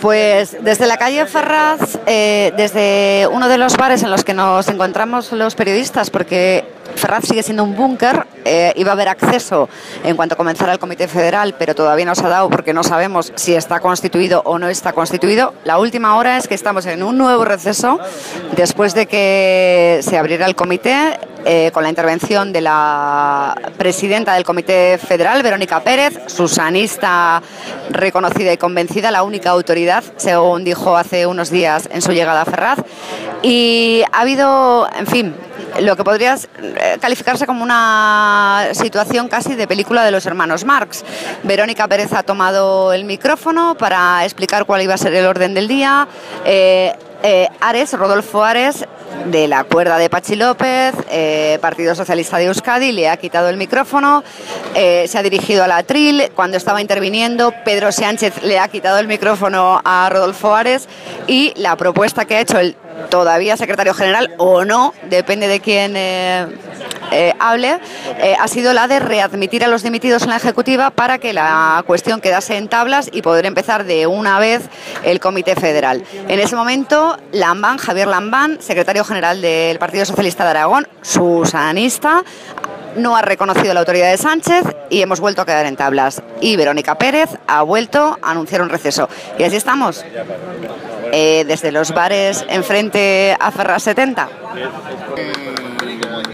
Pues desde la calle Ferraz, eh, desde uno de los bares en los que nos encontramos los periodistas, porque Ferraz sigue siendo un búnker, eh, iba a haber acceso en cuanto comenzara el Comité Federal, pero todavía no se ha dado porque no sabemos si está constituido o no está constituido. La última hora es que estamos en un nuevo receso después de que se abriera el comité eh, con la intervención de la presidenta del Comité Federal, Verónica Pérez, susanista reconocida y convencida, la única autoridad, según dijo hace unos días en su llegada a Ferraz. Y ha habido, en fin, lo que podría eh, calificarse como una situación casi de película de los hermanos Marx. Verónica Pérez ha tomado el micrófono para explicar cuál iba a ser el orden del día. Eh, eh, Ares, Rodolfo Ares, de la cuerda de Pachi López, Partido Socialista de Euskadi, le ha quitado el micrófono, se ha dirigido a la Tril, cuando estaba interviniendo, Pedro Sánchez le ha quitado el micrófono a Rodolfo Ares y la propuesta que ha hecho el todavía secretario general o no, depende de quién eh, eh, hable, eh, ha sido la de readmitir a los dimitidos en la Ejecutiva para que la cuestión quedase en tablas y poder empezar de una vez el Comité Federal. En ese momento, Lambán, Javier Lambán, secretario general del Partido Socialista de Aragón, susanista, no ha reconocido la autoridad de Sánchez y hemos vuelto a quedar en tablas. Y Verónica Pérez ha vuelto a anunciar un receso. Y así estamos. Eh, desde los bares enfrente a Ferraz 70.